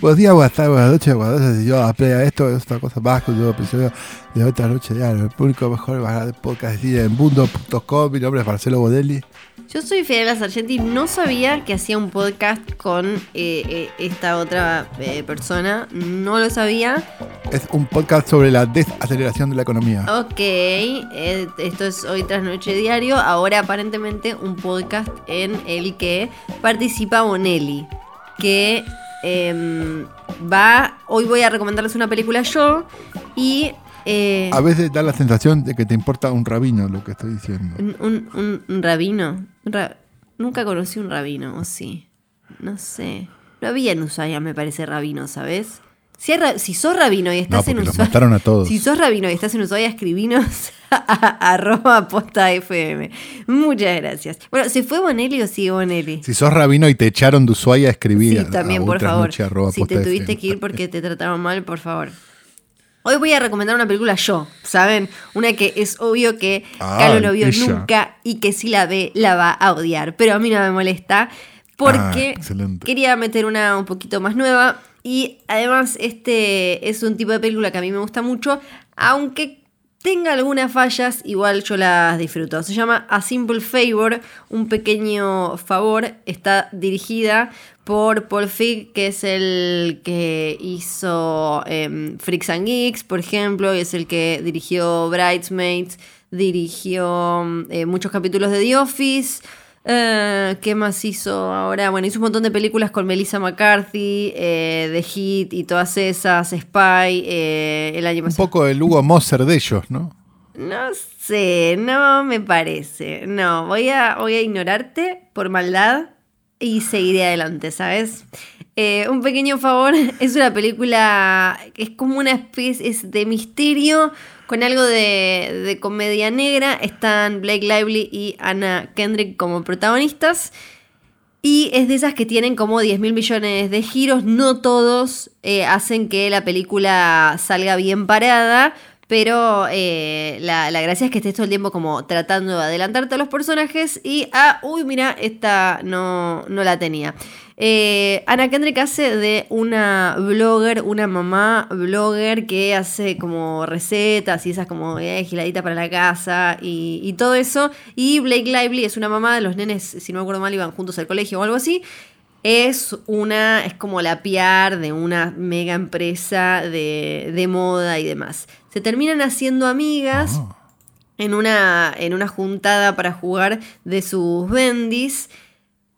Buenos días, buenas tardes, buenas noches, buenas noches. Yo a esto, es otra cosa más que un nuevo episodio de otra noche de el público mejor más grande podcast de en mundo.com. Mi nombre es Marcelo Bodelli. Yo soy Fidel Sargenti, no sabía que hacía un podcast con eh, eh, esta otra eh, persona, no lo sabía. Es un podcast sobre la desaceleración de la economía. Ok, esto es hoy tras noche diario, ahora aparentemente un podcast en el que participa Bonelli, que Em, va, hoy voy a recomendarles una película yo y... Eh, a veces da la sensación de que te importa un rabino lo que estoy diciendo. ¿Un, rabino? Nunca conocí un rabino, ¿o sí? No sé. No había en Ushuaia, me parece, rabino, ¿sabes? Si, sos rabino y estás en Ushuaia. mataron a todos. Si sos rabino y estás en Ushuaia, escribinos a, arroba posta FM. Muchas gracias. Bueno, ¿se fue Bonelli o sigue Bonelli? Si sos rabino y te echaron de Ushuaia, escribí Sí, también, por favor. si te tuviste que ir porque te trataron mal, por favor. Hoy voy a recomendar una película yo, ¿saben? Una que es obvio que Carlos no vio nunca y que si la ve la va a odiar. Pero a mí no me molesta porque ah, quería meter una un poquito más nueva. Y además, este es un tipo de película que a mí me gusta mucho, aunque tenga algunas fallas, igual yo las disfruto. Se llama A Simple Favor, un pequeño favor. Está dirigida por Paul Fig, que es el que hizo em, Freaks and Geeks, por ejemplo, y es el que dirigió Bridesmaids, dirigió eh, muchos capítulos de The Office. Eh, ¿Qué más hizo ahora? Bueno, hizo un montón de películas con Melissa McCarthy, eh, The Hit y todas esas, Spy, eh, el año pasado. Un poco el Hugo Moser de ellos, ¿no? No sé, no me parece. No, voy a, voy a ignorarte por maldad y seguiré adelante, ¿sabes? un pequeño favor, es una película es como una especie de misterio con algo de, comedia negra. Están Blake Lively y Anna Kendrick como protagonistas. Y es de esas que tienen como 10 mil millones de giros. No todos eh, hacen que la película salga bien parada. Pero eh, la, la, gracia es que estés todo el tiempo como tratando de adelantarte a los personajes. Y, ah, uy, mira, esta no, no la tenía. Eh, Ana Kendrick hace de una blogger, una mamá blogger que hace como recetas y esas como eh, giladita para la casa y, todo eso. Y Blake Lively es una mamá de los nenes, si no me acuerdo mal, iban juntos al colegio o algo así. Es una, es como la PR de una mega empresa de, de moda y demás. Se terminan haciendo amigas. Ah. En una, en una juntada para jugar de sus bendis.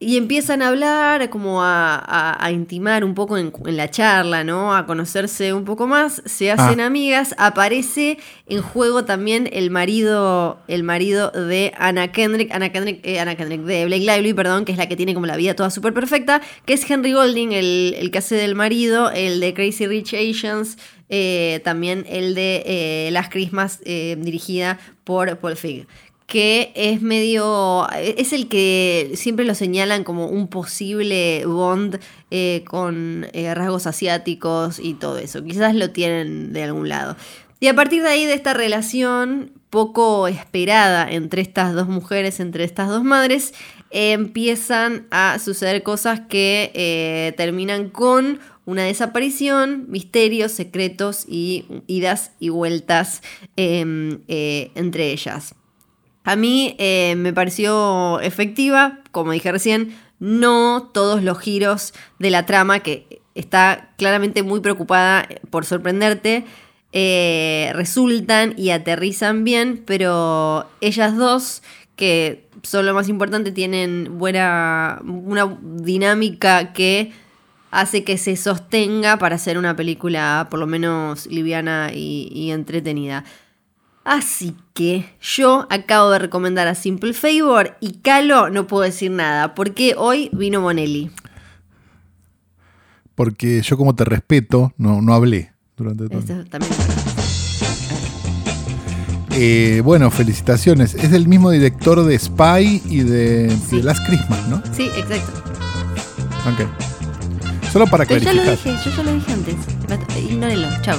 Y empiezan a hablar, como a, intimar un poco en, la charla, ¿no? A conocerse un poco más, se hacen ah. amigas, aparece en juego también el marido, el marido de Anna Kendrick, Anna Kendrick, eh, Kendrick, de Blake Lively, perdón, que es la que tiene como la vida toda súper perfecta, que es Henry Golding, el, que hace del marido, el de Crazy Rich Asians, eh, también el de eh, Las Christmas, dirigida por Paul Fig que es medio, es el que siempre lo señalan como un posible Bond eh, con eh, rasgos asiáticos y todo eso. Quizás lo tienen de algún lado. Y a partir de ahí, de esta relación poco esperada entre estas dos mujeres, entre estas dos madres, empiezan a suceder cosas que eh, terminan con una desaparición, misterios, secretos y idas y vueltas em, entre ellas. A mí eh, me pareció efectiva, como dije recién, no todos los giros de la trama, que está claramente muy preocupada por sorprenderte, eh, resultan y aterrizan bien, pero ellas dos, que son lo más importante, tienen buena, una dinámica que hace que se sostenga para hacer una película por lo menos liviana y entretenida. Así que yo acabo de recomendar a Simple Favor y Calo no puedo decir nada, porque hoy vino Bonelli. Porque yo como te respeto, no, no hablé durante todo. Eso también eh, bueno, felicitaciones. Es el mismo director de Spy y de, Last Christmas, ¿no? Sí, exacto. Ok. Solo para Pero ya lo dije, yo ya lo dije antes. Ignórenlo, chao.